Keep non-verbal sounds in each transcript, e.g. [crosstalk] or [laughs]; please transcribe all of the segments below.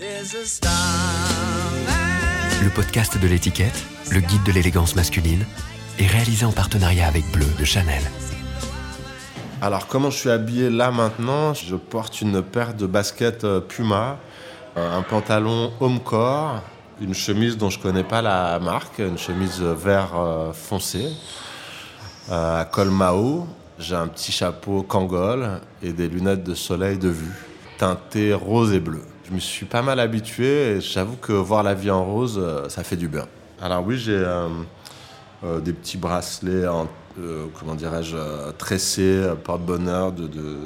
Le podcast de l'étiquette, le guide de l'élégance masculine, est réalisé en partenariat avec Bleu de Chanel. Alors comment je suis habillé là maintenant? Je porte une paire de baskets euh, Puma, un pantalon Homecore, une chemise dont je connais pas la marque, une chemise vert euh, foncé, euh, à col Mao. J'ai un petit chapeau Kangol et des lunettes de soleil de vue, teintées rose et bleu. Je me suis pas mal habitué et j'avoue que voir la vie en rose, euh, ça fait du bien. Alors oui, j'ai des petits bracelets en, comment dirais-je, tressés, porte-bonheur de, de,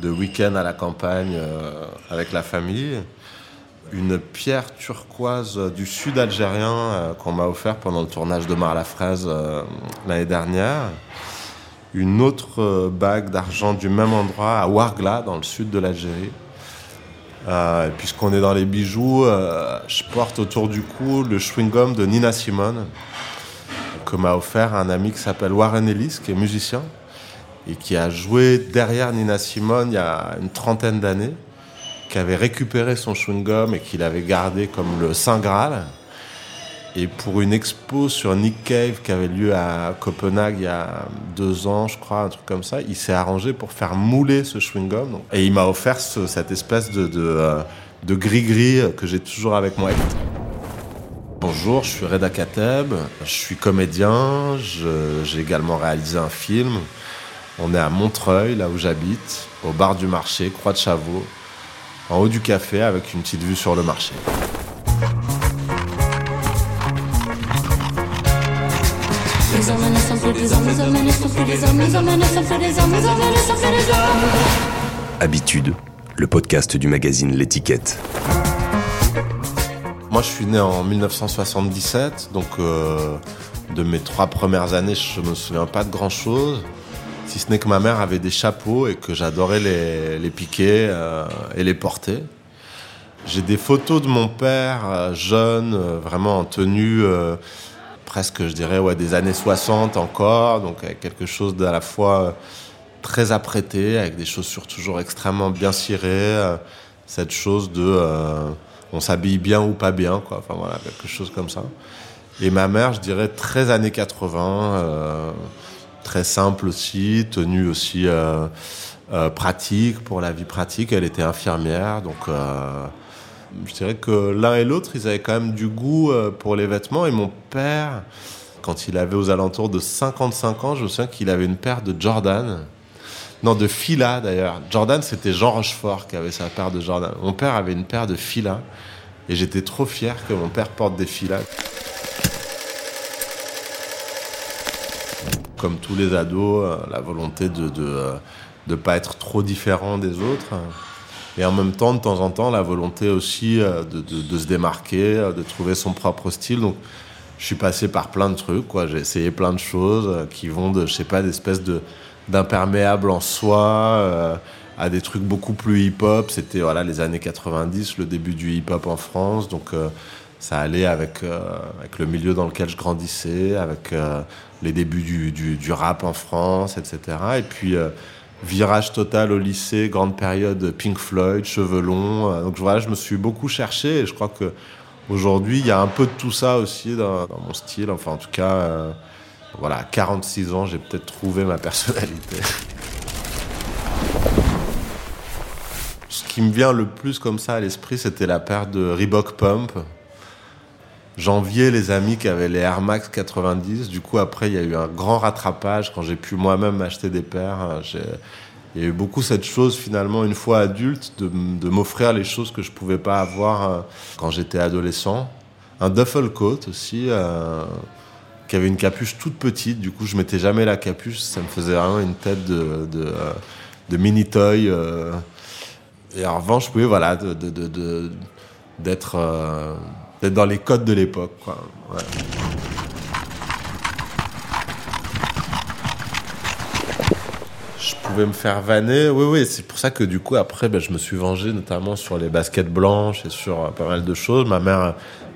de week-end à la campagne avec la famille une pierre turquoise du sud algérien euh, qu'on m'a offert pendant le tournage de Mar la Fraise euh, l'année dernière. Une autre euh, bague d'argent du même endroit à Ouargla, dans le sud de l'Algérie. Puisqu'on est dans les bijoux, je porte autour du cou le chewing-gum de Nina Simone, que m'a offert un ami qui s'appelle Warren Ellis, qui est musicien, et qui a joué derrière Nina Simone il y a une trentaine d'années qui avait récupéré son chewing-gum et qu'il avait gardé comme le Saint Graal. Et pour une expo sur Nick Cave qui avait lieu à Copenhague il y a deux ans, je crois, un truc comme ça, il s'est arrangé pour faire mouler ce chewing-gum. Et il m'a offert cette espèce de, euh, de, gris-gris que j'ai toujours avec moi. Bonjour, je suis Reda Kateb, je suis comédien, j'ai également réalisé un film. On est à Montreuil, là où j'habite, au bar du marché, Croix de Chavaux en haut du café avec une petite vue sur le marché. Habitude, le podcast du magazine L'étiquette. Moi, je suis né en 1977, donc euh, de mes trois premières années, je me souviens pas de grand chose si ce n'est que ma mère avait des chapeaux et que j'adorais les, piquer euh, et les porter. J'ai des photos de mon père euh, jeune, vraiment en tenue presque, je dirais, ouais, des années 60 encore, donc avec quelque chose d'à la fois très apprêté, avec des chaussures toujours extrêmement bien cirées, cette chose de on s'habille bien ou pas bien, quoi, enfin voilà, quelque chose comme ça. Et ma mère, je dirais, très années 80 très simple aussi, tenue aussi euh, euh, pratique pour la vie pratique. Elle était infirmière, donc euh, je dirais que l'un et l'autre, ils avaient quand même du goût pour les vêtements. Et mon père, quand il avait aux alentours de 55 ans, je me souviens qu'il avait une paire de Jordan. Non, de Fila d'ailleurs. Jordan, c'était Jean Rochefort qui avait sa paire de Jordan. Mon père avait une paire de Fila. Et j'étais trop fier que mon père porte des Fila. comme tous les ados, euh, la volonté de ne de pas être trop différent des autres. Et en même temps, de temps en temps, la volonté aussi euh, de, de, se démarquer, euh, de trouver son propre style. Donc, je suis passé par plein de trucs, quoi. J'ai essayé plein de choses qui vont de, je sais pas, d'espèces de d'imperméable en soie à des trucs beaucoup plus hip-hop. C'était voilà les années 90, le début du hip-hop en France. Donc ça allait avec, avec le milieu dans lequel je grandissais, avec les débuts du, du, rap en France, etc. Et puis, euh, virage total au lycée, grande période Pink Floyd, cheveux longs. Donc voilà, je me suis beaucoup cherché et je crois que aujourd'hui, il y a un peu de tout ça aussi dans, mon style. Enfin, en tout cas, euh, voilà, à 46 ans, j'ai peut-être trouvé ma personnalité. Ce qui me vient le plus comme ça à l'esprit, c'était la paire de Reebok Pump, J'enviais les amis qui avaient les Air Max 90. Du coup, après, il y a eu un grand rattrapage quand j'ai pu moi-même acheter des paires. Il y a eu beaucoup cette chose, finalement, une fois adulte, de, m'offrir les choses que je pouvais pas avoir euh, quand j'étais adolescent. Un duffel coat aussi, euh, qui avait une capuche toute petite. Du coup, je mettais jamais la capuche. Ça me faisait vraiment une tête de, euh, de mini toy. Et en revanche, oui, voilà, d'être d'être dans les codes de l'époque. Quoi. Je pouvais me faire vanner, oui, oui, c'est pour ça que du coup, après, ben, je me suis vengé notamment sur les baskets blanches et sur euh, pas mal de choses. Ma mère,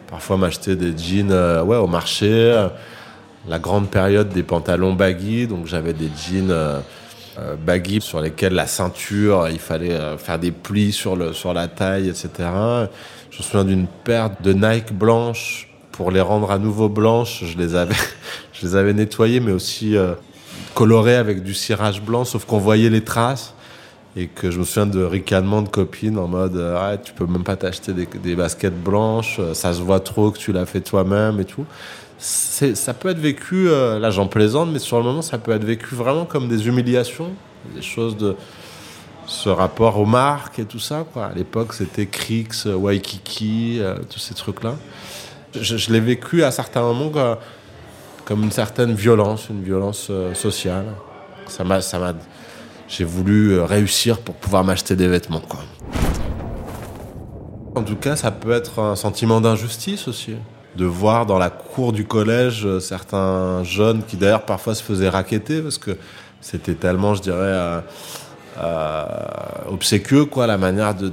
parfois, m'achetait des jeans euh, ouais, au marché. la grande période des pantalons baggy, donc j'avais des jeans euh, baggy sur lesquels la ceinture, il fallait euh, faire des plis sur, le, sur la taille, etc. Je me souviens d'une paire de Nike blanches pour les rendre à nouveau blanches. Je les avais, [laughs] je les avais nettoyées, mais aussi euh, colorées avec du cirage blanc, sauf qu'on voyait les traces. Et que je me souviens de ricanement de copines en mode ah, tu peux même pas t'acheter des, baskets blanches, ça se voit trop que tu l'as fait toi-même et tout ça peut être vécu, euh, là j'en plaisante, mais sur le moment ça peut être vécu vraiment comme des humiliations, des choses de ce rapport aux marques et tout ça. Quoi. À l'époque c'était Crix, Waikiki, euh, tous ces trucs-là. Je, l'ai vécu à certains moments comme une certaine violence, une violence euh, sociale. Ça m'a, ça m'a, j'ai voulu réussir pour pouvoir m'acheter des vêtements. Quoi. En tout cas, ça peut être un sentiment d'injustice aussi de voir dans la cour du collège euh, certains jeunes qui d'ailleurs parfois se faisaient raqueter parce que c'était tellement, je dirais, euh, euh, obséquieux quoi, la manière de,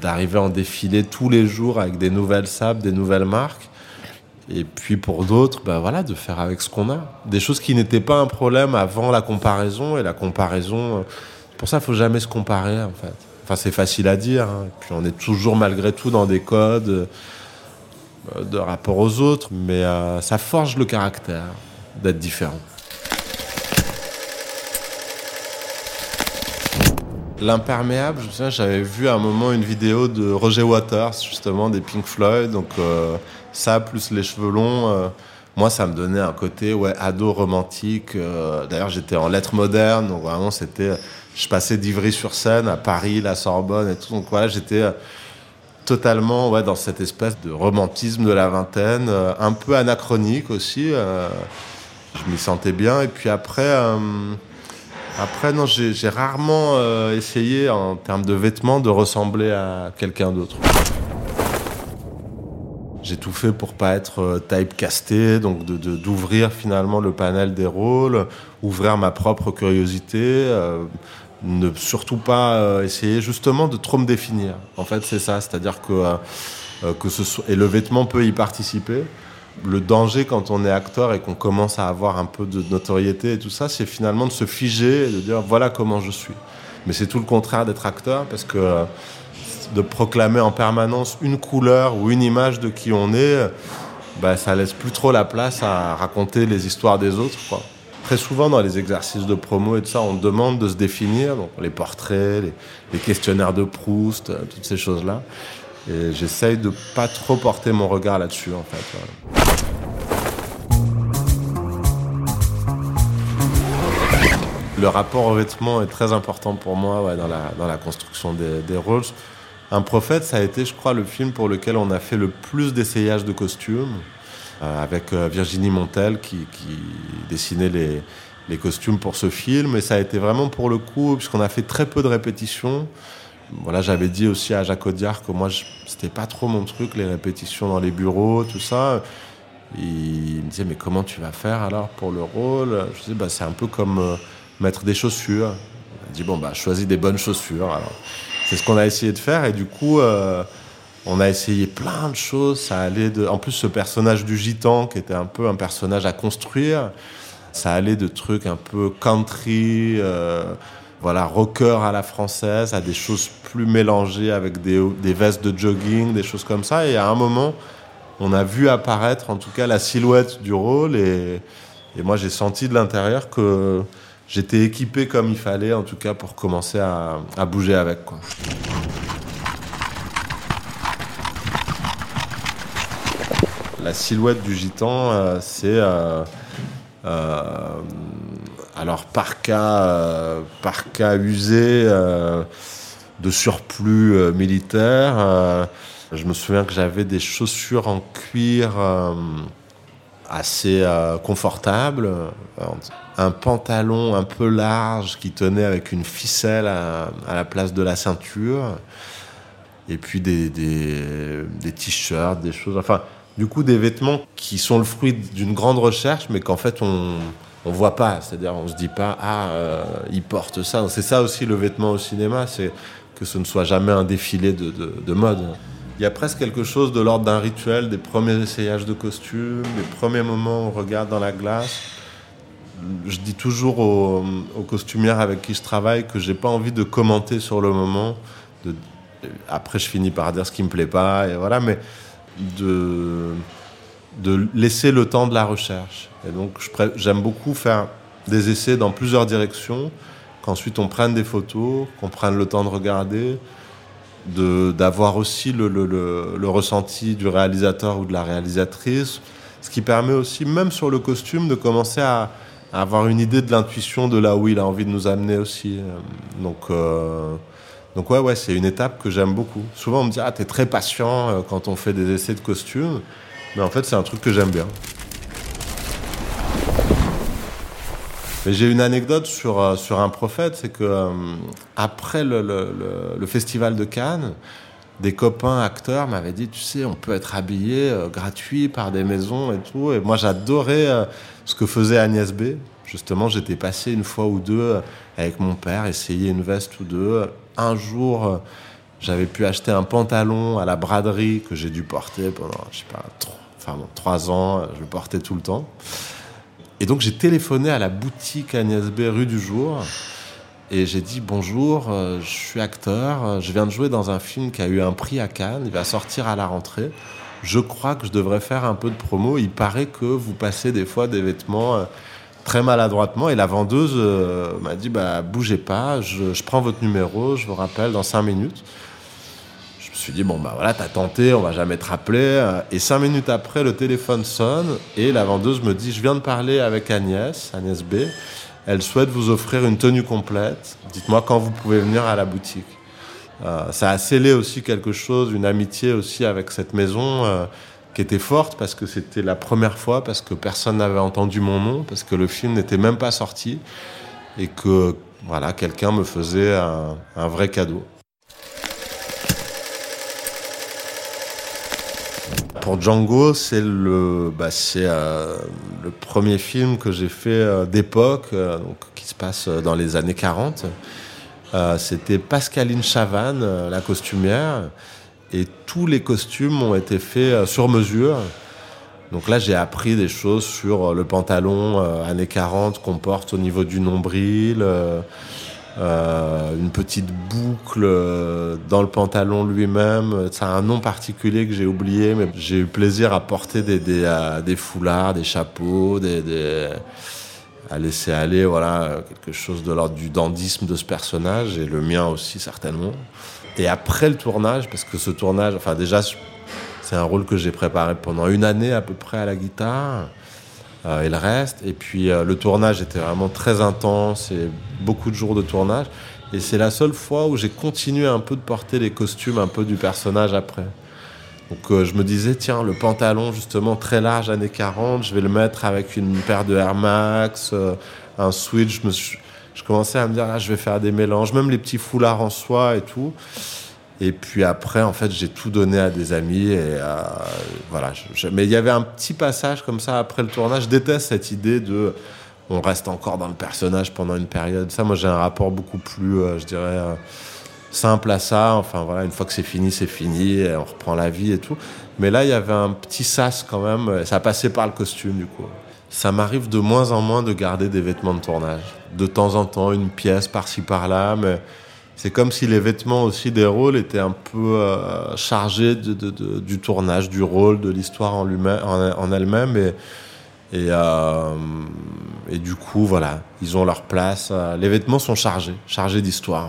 d'arriver en défilé tous les jours avec des nouvelles sables, des nouvelles marques. Et puis pour d'autres, ben voilà, de faire avec ce qu'on a. Des choses qui n'étaient pas un problème avant la comparaison. Et la comparaison, pour ça, il faut jamais se comparer en fait. Enfin, c'est facile à dire. Hein. Puis on est toujours malgré tout dans des codes de rapport aux autres, mais euh, ça forge le caractère d'être différent. L'imperméable, j'avais vu à un moment une vidéo de Roger Waters, justement, des Pink Floyd, donc euh, ça plus les cheveux longs. Euh, moi, ça me donnait un côté ouais, ado romantique. D'ailleurs, j'étais en lettres modernes, donc vraiment, c'était. Je passais d'Ivry-sur-Seine à Paris, la Sorbonne et tout. Donc voilà, j'étais totalement ouais, dans cette espèce de romantisme de la vingtaine, euh, un peu anachronique aussi. Euh, je m'y sentais bien. Et puis après, euh, après non, j'ai rarement essayé en termes de vêtements de ressembler à quelqu'un d'autre. J'ai tout fait pour pas être typecasté, donc d'ouvrir finalement le panel des rôles, ouvrir ma propre curiosité, ne surtout pas euh, essayer justement de trop me définir. En fait, c'est ça, c'est-à-dire que, euh, euh, que ce soit, et le vêtement peut y participer. Le danger quand on est acteur et qu'on commence à avoir un peu de notoriété et tout ça, c'est finalement de se figer et de dire voilà comment je suis. Mais c'est tout le contraire d'être acteur parce que de proclamer en permanence une couleur ou une image de qui on est, bah, ça laisse plus trop la place à raconter les histoires des autres. Très souvent dans les exercices de promo et tout ça, on demande de se définir, les portraits, les, questionnaires de Proust, euh, toutes ces choses-là. Et j'essaye de pas trop porter mon regard là-dessus, en fait. Le rapport au vêtement est très important pour moi dans, la, dans la construction des, des rôles. Un prophète, ça a été, je crois, le film pour lequel on a fait le plus d'essayages de costumes. Euh, avec euh, Virginie Montel qui, dessinait les, les, costumes pour ce film. Et ça a été vraiment pour le coup, puisqu'on a fait très peu de répétitions. Voilà, j'avais dit aussi à Jacques Audiard que moi, c'était pas trop mon truc, les répétitions dans les bureaux, tout ça. Il me disait, mais comment tu vas faire alors pour le rôle? Je disais, bah, c'est un peu comme euh, mettre des chaussures. Il dit, bon, bah, choisis des bonnes chaussures. Alors, c'est ce qu'on a essayé de faire. Et du coup, on a essayé plein de choses. Ça allait de. En plus, ce personnage du gitan, qui était un peu un personnage à construire, ça allait de trucs un peu country, euh, voilà, rocker à la française, à des choses plus mélangées avec des, vestes de jogging, des choses comme ça. Et à un moment, on a vu apparaître, en tout cas, la silhouette du rôle. Et, moi, j'ai senti de l'intérieur que j'étais équipé comme il fallait, en tout cas, pour commencer à, bouger avec. La silhouette du gitan, euh, c'est euh, euh, alors par cas, par cas usé de surplus militaire. je me souviens que j'avais des chaussures en cuir assez confortables, un pantalon un peu large qui tenait avec une ficelle à, la place de la ceinture, et puis des, des, des t-shirts, des choses. Enfin, du coup des vêtements qui sont le fruit d'une grande recherche, mais qu'en fait on on voit pas. C'est-à-dire on se dit pas ah euh, il porte ça. C'est ça aussi le vêtement au cinéma, c'est que ce ne soit jamais un défilé de, de, mode. Il y a presque quelque chose de l'ordre d'un rituel, des premiers essayages de costumes, les premiers moments où on regarde dans la glace, je dis toujours aux, costumières avec qui je travaille que j'ai pas envie de commenter sur le moment. après, je finis par dire ce qui me plaît pas, et voilà, mais de, de laisser le temps de la recherche. Et donc, j'aime beaucoup faire des essais dans plusieurs directions, qu'ensuite on prenne des photos, qu'on prenne le temps de regarder, d'avoir aussi le, le, le, ressenti du réalisateur ou de la réalisatrice, ce qui permet aussi, même sur le costume, de commencer à, avoir une idée de l'intuition de là où il a envie de nous amener aussi. Donc, euh, donc ouais, ouais, c'est une étape que j'aime beaucoup. Souvent on me dit ah t'es très patient euh, quand on fait des essais de costumes, mais en fait c'est un truc que j'aime bien. Mais j'ai une anecdote sur, euh, sur un prophète, c'est que euh, après le, le, festival de Cannes, des copains acteurs m'avaient dit, tu sais, on peut être habillé euh, gratuit par des maisons et tout. Et moi, j'adorais ce que faisait Agnès B. Justement, j'étais passé une fois ou deux avec mon père, essayer une veste ou deux. Un jour, j'avais pu acheter un pantalon à la braderie que j'ai dû porter pendant, je sais pas, trois, enfin, trois ans. Je le portais tout le temps. Et donc j'ai téléphoné à la boutique Agnès B rue du Jour et j'ai dit bonjour, euh, je suis acteur, euh, je viens de jouer dans un film qui a eu un prix à Cannes, il va sortir à la rentrée. Je crois que je devrais faire un peu de promo. Il paraît que vous passez des fois des vêtements euh, très maladroitement et la vendeuse m'a dit bah bougez pas, je, prends votre numéro, je vous rappelle dans cinq minutes suis dit, bon, bah voilà, t'as tenté, on va jamais te rappeler. Et cinq minutes après, le téléphone sonne et la vendeuse me dit, je viens de parler avec Agnès, Agnès B. Elle souhaite vous offrir une tenue complète. Dites-moi quand vous pouvez venir à la boutique. Euh, ça a scellé aussi quelque chose, une amitié aussi avec cette maison euh, qui était forte parce que c'était la première fois, parce que personne n'avait entendu mon nom, parce que le film n'était même pas sorti et que voilà, quelqu'un me faisait un vrai cadeau. Pour Django, c'est le, bah, c'est euh, le premier film que j'ai fait euh, d'époque, euh, donc qui se passe dans les années 40. C'était Pascaline Chavannes, la costumière, et tous les costumes ont été faits sur mesure. Donc là, j'ai appris des choses sur le pantalon années 40 qu'on porte au niveau du nombril. Euh, une petite boucle euh, dans le pantalon lui-même. Ça a un nom particulier que j'ai oublié, mais j'ai eu plaisir à porter des, euh, foulards, des chapeaux, des, à laisser aller voilà, quelque chose de l'ordre du dandisme de ce personnage, et le mien aussi certainement. Et après le tournage, parce que ce tournage, enfin déjà, c'est un rôle que j'ai préparé pendant une année à peu près à la guitare. Euh, et le reste. Et puis euh, le tournage était vraiment très intense et beaucoup de jours de tournage. Et c'est la seule fois où j'ai continué un peu de porter les costumes un peu du personnage après. Donc euh, je me disais, tiens, le pantalon justement très large, années 40, je vais le mettre avec une paire de Air Max, un switch. Je, me je commençais à me dire, ah, je vais faire des mélanges, même les petits foulards en soie et tout. Et puis après, en fait, j'ai tout donné à des amis. Et voilà. mais il y avait un petit passage comme ça après le tournage. Je déteste cette idée de on reste encore dans le personnage pendant une période. Ça, moi, j'ai un rapport beaucoup plus, euh, je dirais, euh, simple à ça. Enfin, voilà, une fois que c'est fini, c'est fini. On reprend la vie et tout. Mais là, il y avait un petit sas quand même. Ça passait par le costume, du coup. Ça m'arrive de moins en moins de garder des vêtements de tournage. De temps en temps, une pièce par-ci par-là, mais c'est comme si les vêtements aussi des rôles étaient un peu euh, chargés du tournage, du rôle, de l'histoire en, elle-même. Euh, et, du coup, voilà, ils ont leur place. Les vêtements sont chargés, chargés d'histoire.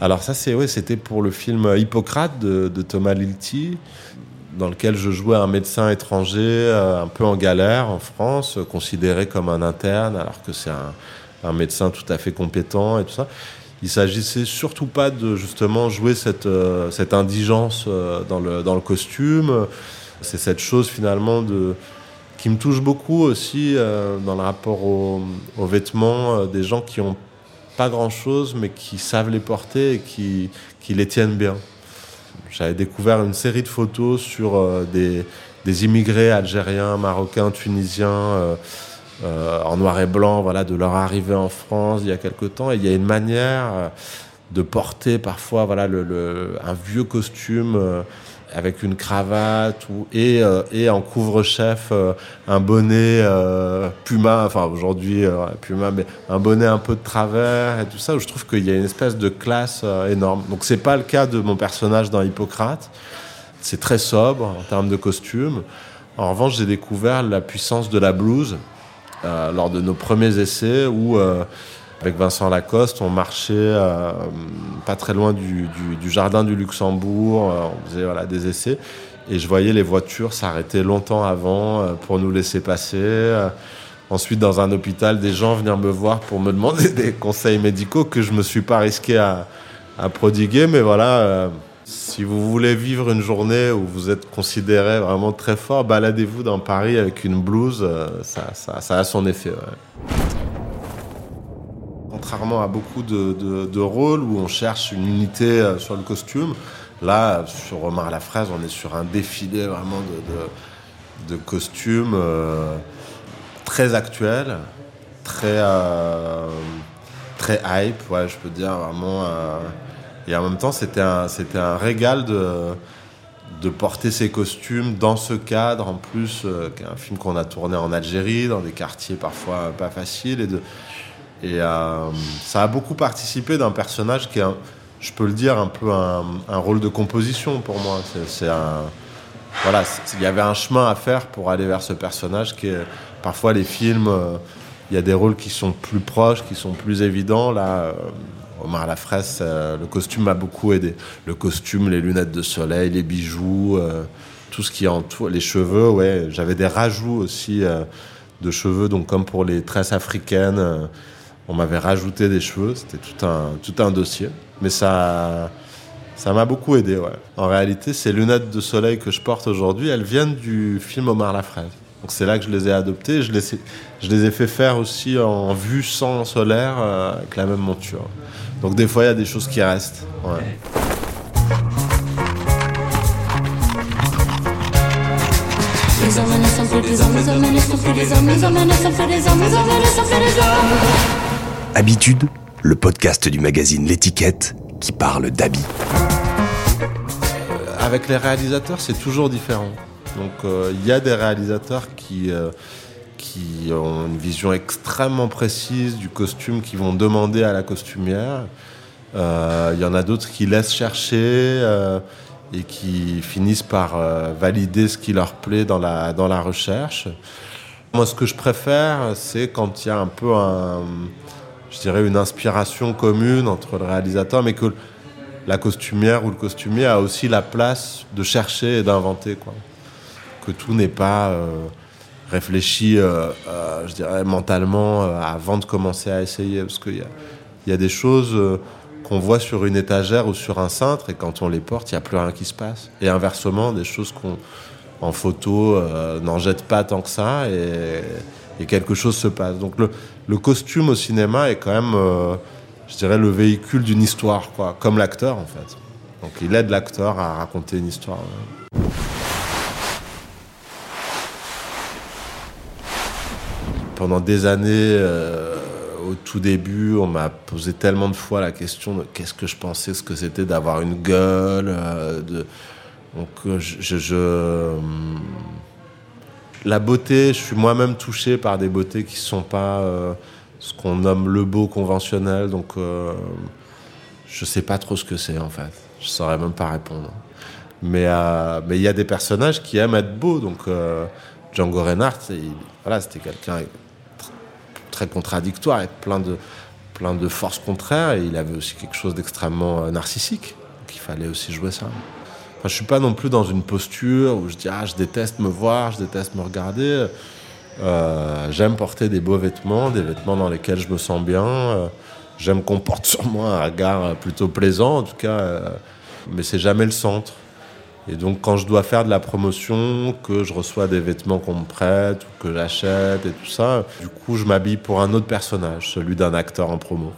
Alors ça, c'est c'était pour le film Hippocrate de, de Thomas Lilti dans lequel je jouais un médecin étranger euh, un peu en galère en France, considéré comme un interne, alors que c'est un, médecin tout à fait compétent et tout ça. Il s'agissait surtout pas de justement jouer cette, euh, cette indigence euh, dans, le, dans le costume. C'est cette chose finalement de, qui me touche beaucoup aussi dans le rapport aux, vêtements des gens qui ont pas grand chose mais qui savent les porter et qui, qui les tiennent bien. J'avais découvert une série de photos sur euh, des, des, immigrés algériens, marocains, tunisiens, euh, euh, en noir et blanc, voilà, de leur arrivée en France il y a quelque temps. Et il y a une manière de porter parfois voilà, le, un vieux costume avec une cravate ou, et, euh, et en couvre-chef euh, un bonnet euh, Puma, enfin aujourd'hui Puma, mais un bonnet un peu de travers et tout ça, où je trouve qu'il y a une espèce de classe énorme. Donc c'est pas le cas de mon personnage dans Hippocrate. C'est très sobre en termes de costume. En revanche, j'ai découvert la puissance de la blouse lors de nos premiers essais où avec Vincent Lacoste, on marchait euh, pas très loin du, jardin du Luxembourg, euh, on faisait voilà, des essais, et je voyais les voitures s'arrêter longtemps avant euh, pour nous laisser passer. ensuite, dans un hôpital, des gens venir me voir pour me demander [laughs] des conseils médicaux que je me suis pas risqué à, prodiguer, mais voilà. si vous voulez vivre une journée où vous êtes considéré vraiment très fort, baladez-vous dans Paris avec une blouse, ça, a son effet contrairement à beaucoup de, rôles où on cherche une unité euh, sur le costume, là, sur Omar la fraise, on est sur un défilé vraiment de, costumes euh, très actuels, très, euh, très hype, ouais, je peux dire vraiment. et en même temps, c'était un, un régal de de porter ces costumes dans ce cadre en plus, qui est un film qu'on a tourné en Algérie, dans des quartiers parfois pas faciles, et de, et euh, ça a beaucoup participé d'un personnage qui est, je peux le dire, un peu un, rôle de composition pour moi. C'est. Voilà, il y avait un chemin à faire pour aller vers ce personnage qui est. Parfois, les films, euh, il y a des rôles qui sont plus proches, qui sont plus évidents. Là, euh, Omar La Fraisse, le costume m'a beaucoup aidé. Le costume, les lunettes de soleil, les bijoux, tout ce qui entoure, les cheveux, ouais. J'avais des rajouts aussi de cheveux, donc comme pour les tresses africaines on m'avait rajouté des cheveux, c'était tout un, tout un dossier. Mais ça ça m'a beaucoup aidé, ouais. En réalité, ces lunettes de soleil que je porte aujourd'hui, elles viennent du film Omar la fraise. Donc c'est là que je les ai adoptées. Je les, je les ai fait faire aussi en vue sans solaire euh, avec la même monture. Donc des fois, il y a des choses qui restent. Ouais. Habitude, le podcast du magazine L'étiquette qui parle d'habits. Euh, avec les réalisateurs, c'est toujours différent. Donc euh, il y a des réalisateurs qui, euh, qui ont une vision extrêmement précise du costume, qui vont demander à la costumière. Il y en a d'autres qui laissent chercher et qui finissent par valider ce qui leur plaît dans la, dans la recherche. Moi, ce que je préfère, c'est quand il y a un peu un, je dirais, une inspiration commune entre le réalisateur, mais que la costumière ou le costumier a aussi la place de chercher et d'inventer. Quoi. Que tout n'est pas euh, réfléchi, euh, euh, je dirais, mentalement avant de commencer à essayer. Parce qu'il y a, des choses qu'on voit sur une étagère ou sur un cintre, et quand on les porte, il n'y a plus rien qui se passe. Et inversement, des choses qu'on en photo n'en jette pas tant que ça, et, et quelque chose se passe. Donc le, le costume au cinéma est quand même, euh, je dirais, le véhicule d'une histoire, quoi, comme l'acteur en fait. Donc il aide l'acteur à raconter une histoire. Pendant des années, euh, au tout début, on m'a posé tellement de fois la question de qu'est-ce que je pensais ce que c'était d'avoir une gueule. Euh. Donc je la beauté, je suis moi-même touché par des beautés qui ne sont pas euh, ce qu'on nomme le beau conventionnel. Donc, euh, je ne sais pas trop ce que c'est en fait. Je ne saurais même pas répondre. Mais euh, mais il y a des personnages qui aiment être beaux. Donc, Django Reinhardt, voilà, c'était quelqu'un très contradictoire, avec plein de, plein de forces contraires. Et il avait aussi quelque chose d'extrêmement narcissique. Donc, il fallait aussi jouer ça. Je je suis pas non plus dans une posture où je dis ah je déteste me voir, je déteste me regarder. Euh, j'aime porter des beaux vêtements, des vêtements dans lesquels je me sens bien. Euh, j'aime qu'on porte [laughs] sur moi un regard plutôt plaisant, en tout cas, euh, mais c'est jamais le centre. Et donc, quand je dois faire de la promotion, que je reçois des vêtements qu'on me prête ou que j'achète et tout ça, du coup, je m'habille pour un autre personnage, celui d'un acteur en promo.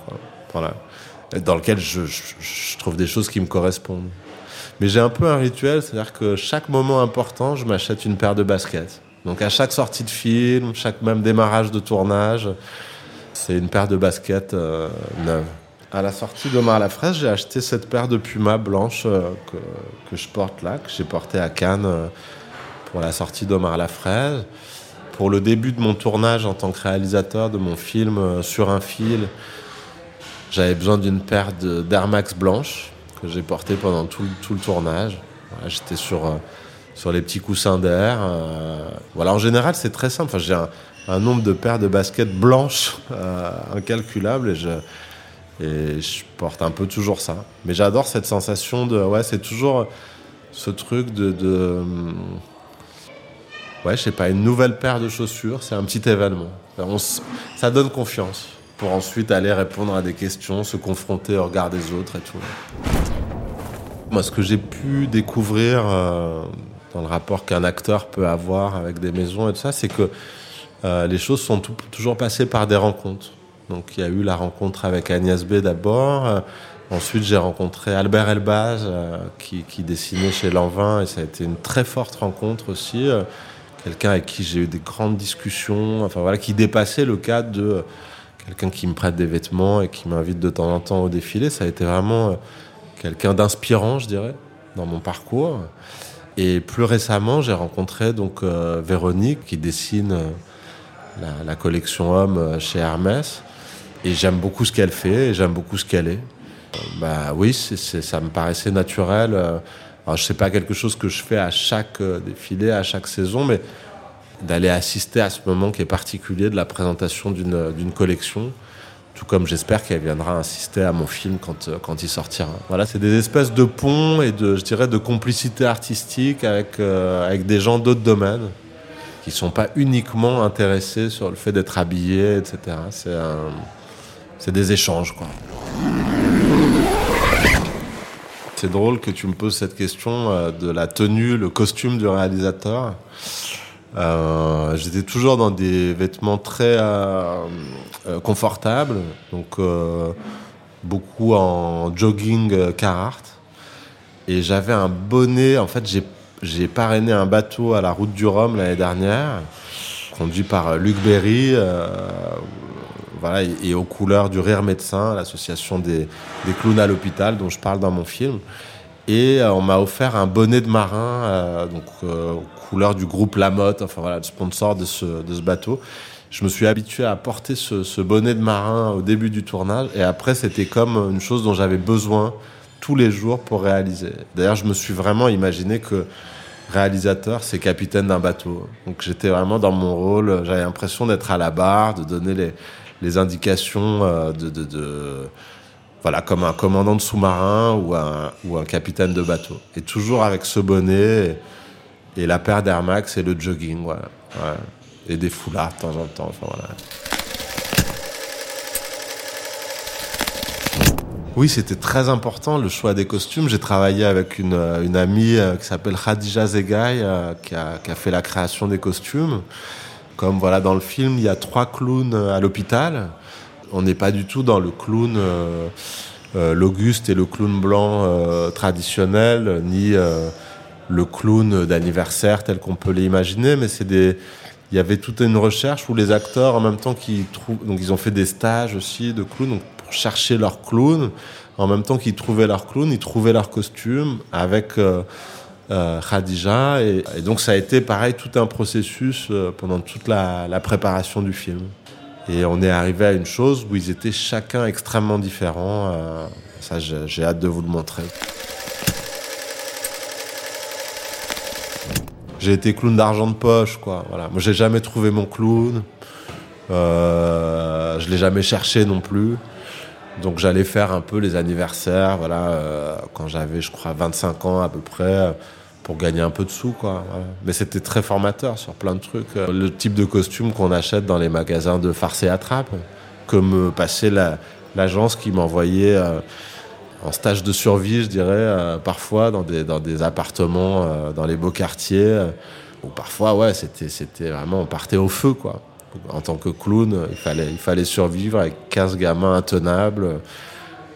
Voilà. Dans lequel je trouve des choses qui me correspondent. Mais j'ai un peu un rituel, c'est-à-dire que chaque moment important, je m'achète une paire de baskets. Donc à chaque sortie de film, chaque même démarrage de tournage, c'est une paire de baskets euh, neuves. À la sortie d'Omar la fraise, j'ai acheté cette paire de Puma blanche euh, que, que, je porte là, que j'ai porté à Cannes euh, pour la sortie d'Omar la fraise. Pour le début de mon tournage en tant que réalisateur de mon film euh, Sur un fil, j'avais besoin d'une paire d'Air Max blanche que j'ai portée pendant tout, tout, le tournage. Voilà, J'étais sur, sur les petits coussins d'air. voilà, en général, c'est très simple. Enfin, j'ai un, nombre de paires de baskets blanches incalculable et je et je porte un peu toujours ça. Mais j'adore cette sensation de. Ouais, c'est toujours ce truc de. de ouais, je sais pas, une nouvelle paire de chaussures, c'est un petit événement. On, ça donne confiance ensuite aller répondre à des questions, se confronter au regard des autres et tout. Moi, ce que j'ai pu découvrir euh, dans le rapport qu'un acteur peut avoir avec des maisons et tout ça, c'est que euh, les choses sont toujours passées par des rencontres. Donc il y a eu la rencontre avec Agnès B d'abord. Euh, ensuite j'ai rencontré Albert Elbaz qui, qui, dessinait chez Lanvin et ça a été une très forte rencontre aussi. Quelqu'un avec qui j'ai eu des grandes discussions, enfin voilà, qui dépassait le cadre de quelqu'un qui me prête des vêtements et qui m'invite de temps en temps au défilé. Ça a été vraiment quelqu'un d'inspirant, je dirais, dans mon parcours. Et plus récemment, j'ai rencontré donc Véronique qui dessine la, la, collection Homme chez Hermès et j'aime beaucoup ce qu'elle fait, et j'aime beaucoup ce qu'elle est. Euh, bah oui, ça me paraissait naturel. Euh, alors, je sais pas quelque chose que je fais à chaque euh, défilé, à chaque saison, mais d'aller assister à ce moment qui est particulier de la présentation d'une, collection, tout comme j'espère qu'elle viendra assister à mon film quand, quand il sortira. Voilà, c'est des espèces de ponts et de, je dirais, de complicité artistique avec, avec des gens d'autres domaines qui sont pas uniquement intéressés sur le fait d'être habillés, etc. C'est des échanges, quoi. C'est drôle que tu me poses cette question euh, de la tenue, le costume du réalisateur. Euh, J'étais toujours dans des vêtements très euh, euh confortables, donc beaucoup en jogging Carhartt. Et j'avais un bonnet. En fait, j'ai parrainé un bateau à la route du Rhum l'année dernière, conduit par Luc Berry et, aux couleurs du Rire Médecin, l'association des, des, clowns à l'hôpital dont je parle dans mon film. Et euh, on m'a offert un bonnet de marin, euh, donc euh, aux couleurs du groupe Lamotte, enfin voilà, le sponsor de ce, de ce bateau. Je me suis habitué à porter ce, ce, bonnet de marin au début du tournage, et après c'était comme une chose dont j'avais besoin tous les jours pour réaliser. D'ailleurs, je me suis vraiment imaginé que réalisateur, c'est capitaine d'un bateau. Donc j'étais vraiment dans mon rôle, j'avais l'impression d'être à la barre, de donner les, les indications de, de, de, voilà, comme un commandant de sous-marin ou un, capitaine de bateau. Et toujours avec ce bonnet et, la paire d'Air Max et le jogging. Et des foulards de temps en temps. Enfin, voilà. Oui, c'était très important le choix des costumes. J'ai travaillé avec une, une amie euh, qui s'appelle Khadija Zegay, euh, qui, a, qui a fait la création des costumes. Comme voilà, dans le film, il y a trois clowns à l'hôpital. On n'est pas du tout dans le clown, euh, euh, l'Auguste et le clown blanc euh, traditionnel, ni le clown d'anniversaire tel qu'on peut l'imaginer, mais c'est des. Il y avait toute une recherche où les acteurs, en même temps qu'ils trouvent, donc ils ont fait des stages aussi de clown, donc pour chercher leur clown, en même temps qu'ils trouvaient leur clown, ils trouvaient leur costume avec Khadija. Et, donc ça a été pareil, tout un processus pendant toute la, préparation du film. Et on est arrivé à une chose où ils étaient chacun extrêmement différents. Euh, ça, j'ai hâte de vous le montrer. J'ai été clown d'argent de poche, quoi. Voilà. Moi, j'ai jamais trouvé mon clown. Euh, je l'ai jamais cherché non plus. Donc j'allais faire un peu les anniversaires, voilà, euh, quand j'avais, je crois, 25 ans à peu près, pour gagner un peu de sous, quoi. Mais c'était très formateur sur plein de trucs. Le type de costume qu'on achète dans les magasins de farce et attrape, comme passer l'agence la, qui m'envoyait euh, en stage de survie, je dirais, euh, parfois dans des, dans des appartements, euh, dans les beaux quartiers. Ou parfois, ouais, c'était vraiment, on partait au feu, quoi en tant que clown, il fallait, il fallait survivre avec 15 gamins intenables,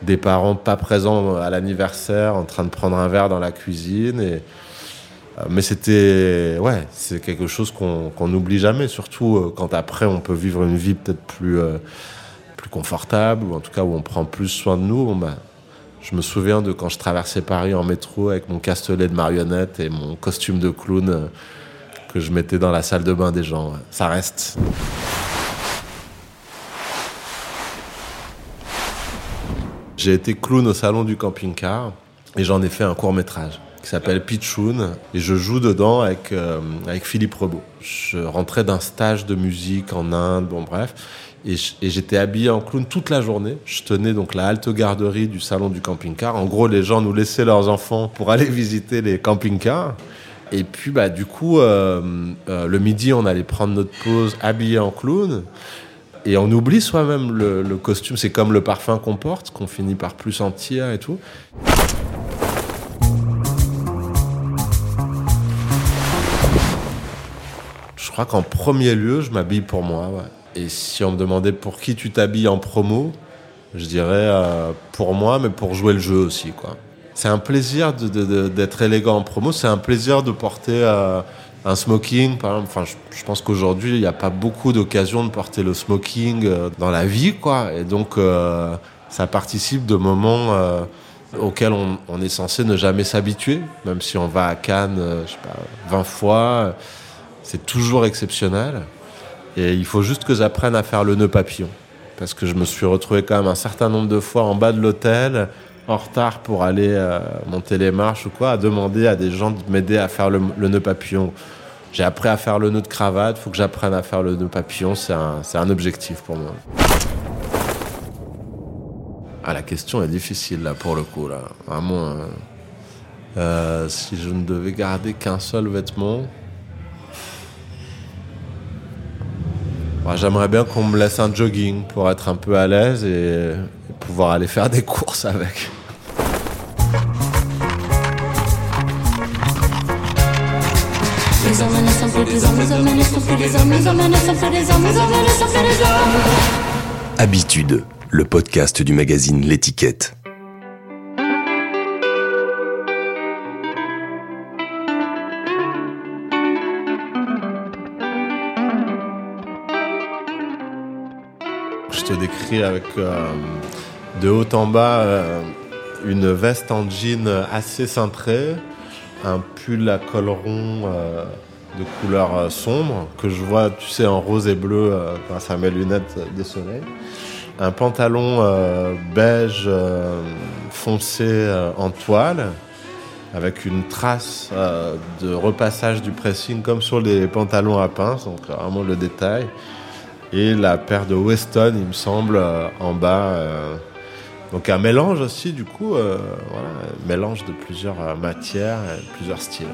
des parents pas présents à l'anniversaire, en train de prendre un verre dans la cuisine. Et... Mais c'était, ouais, c'est quelque chose qu'on n'oublie jamais, surtout quand après on peut vivre une vie peut-être plus, euh, plus confortable, ou en tout cas où on prend plus soin de nous. bah, je me souviens de quand je traversais Paris en métro avec mon castelet de marionnette et mon costume de clown euh, que je mettais dans la salle de bain des gens. Ça reste. J'ai été clown au salon du camping-car et j'en ai fait un court métrage qui s'appelle Pichoun et je joue dedans avec, euh, avec Philippe Rebaud. Je rentrais d'un stage de musique en Inde, bon bref, et j'étais habillé en clown toute la journée. Je tenais donc la halte garderie du salon du camping-car. En gros, les gens nous laissaient leurs enfants pour aller [laughs] visiter les camping-cars. Et puis, bah, du coup, euh, euh, le midi, on allait prendre notre pause habillé en clown. Et on oublie soi-même le, le costume. C'est comme le parfum qu'on porte, qu'on finit par plus sentir et tout. Crois qu'en premier lieu, je m'habille pour moi. Et si on me demandait pour qui tu t'habilles en promo, je dirais euh, pour moi, mais pour jouer le jeu aussi. quoi. C'est un plaisir d'être élégant en promo, c'est un plaisir de porter euh, un smoking, par exemple. Enfin, je, pense qu'aujourd'hui, il n'y a pas beaucoup d'occasions de porter le smoking euh, dans la vie, quoi. Et donc, ça participe de moments auxquels on, on, est censé ne jamais s'habituer, même si on va à Cannes, je sais pas, 20 fois. C'est toujours exceptionnel. Et il faut juste que j'apprenne à faire le nœud papillon. Parce que je me suis retrouvé quand même un certain nombre de fois en bas de l'hôtel, en retard pour aller euh, monter les marches ou quoi, à demander à des gens de m'aider à faire le, nœud papillon. J'ai appris à faire le nœud de cravate, il faut que j'apprenne à faire le nœud papillon, c'est un, objectif pour moi. Ah, la question est difficile là pour le coup. Là. Vraiment, euh, euh, si je ne devais garder qu'un seul vêtement, J'aimerais bien qu'on me laisse un jogging pour être un peu à l'aise et, et pouvoir aller faire des courses avec. Habitude, le podcast du magazine L'étiquette. Je te décris avec euh, de haut en bas euh, une veste en jean assez cintrée, un pull à col rond euh, de couleur sombre que je vois, tu sais, en rose et bleu grâce à mes lunettes de soleil. Un pantalon beige foncé en toile avec une trace de repassage du pressing comme sur les pantalons à pince, donc vraiment le détail et la paire de Weston, il me semble, euh, en bas. Euh, donc un mélange aussi, du coup, euh, voilà, un mélange de plusieurs matières, plusieurs styles.